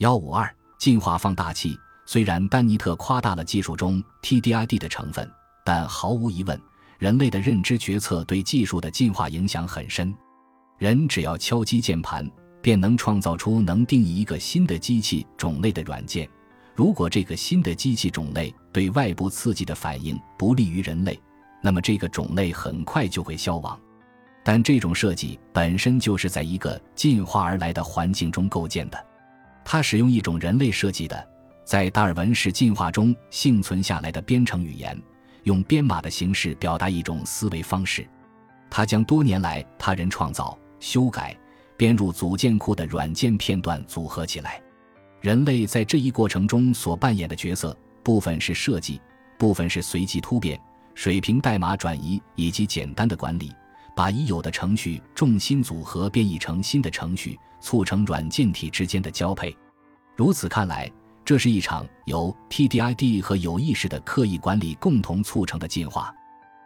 幺五二进化放大器。虽然丹尼特夸大了技术中 TDID 的成分，但毫无疑问，人类的认知决策对技术的进化影响很深。人只要敲击键盘，便能创造出能定义一个新的机器种类的软件。如果这个新的机器种类对外部刺激的反应不利于人类，那么这个种类很快就会消亡。但这种设计本身就是在一个进化而来的环境中构建的，它使用一种人类设计的。在达尔文式进化中幸存下来的编程语言，用编码的形式表达一种思维方式。他将多年来他人创造、修改、编入组件库的软件片段组合起来。人类在这一过程中所扮演的角色，部分是设计，部分是随机突变、水平代码转移以及简单的管理，把已有的程序重新组合变异成新的程序，促成软件体之间的交配。如此看来。这是一场由 TDID 和有意识的刻意管理共同促成的进化。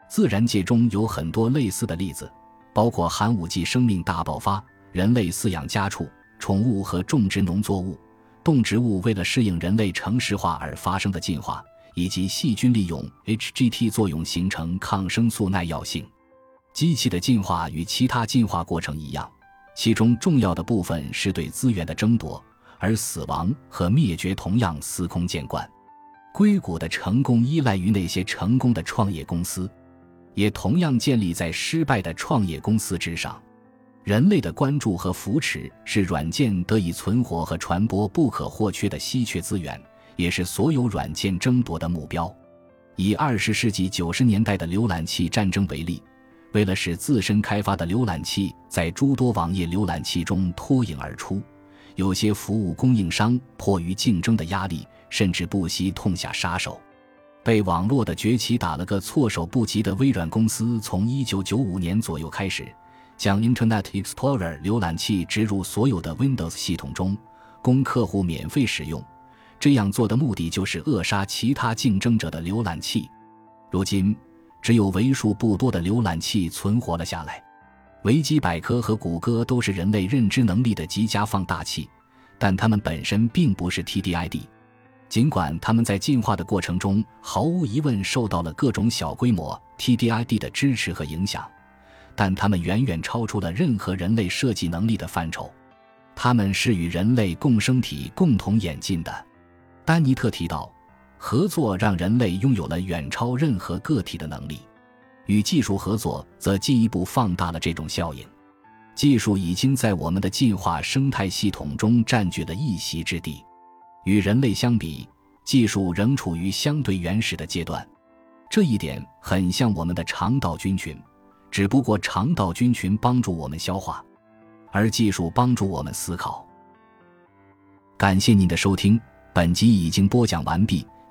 自然界中有很多类似的例子，包括寒武纪生命大爆发、人类饲养家畜、宠物和种植农作物、动植物为了适应人类城市化而发生的进化，以及细菌利用 HGT 作用形成抗生素耐药性。机器的进化与其他进化过程一样，其中重要的部分是对资源的争夺。而死亡和灭绝同样司空见惯，硅谷的成功依赖于那些成功的创业公司，也同样建立在失败的创业公司之上。人类的关注和扶持是软件得以存活和传播不可或缺的稀缺资源，也是所有软件争夺的目标。以二十世纪九十年代的浏览器战争为例，为了使自身开发的浏览器在诸多网页浏览器中脱颖而出。有些服务供应商迫于竞争的压力，甚至不惜痛下杀手。被网络的崛起打了个措手不及的微软公司，从1995年左右开始，将 Internet Explorer 浏览器植入所有的 Windows 系统中，供客户免费使用。这样做的目的就是扼杀其他竞争者的浏览器。如今，只有为数不多的浏览器存活了下来。维基百科和谷歌都是人类认知能力的极佳放大器，但它们本身并不是 TDID。尽管它们在进化的过程中毫无疑问受到了各种小规模 TDID 的支持和影响，但它们远远超出了任何人类设计能力的范畴。它们是与人类共生体共同演进的。丹尼特提到，合作让人类拥有了远超任何个体的能力。与技术合作则进一步放大了这种效应。技术已经在我们的进化生态系统中占据了一席之地。与人类相比，技术仍处于相对原始的阶段。这一点很像我们的肠道菌群，只不过肠道菌群帮助我们消化，而技术帮助我们思考。感谢您的收听，本集已经播讲完毕。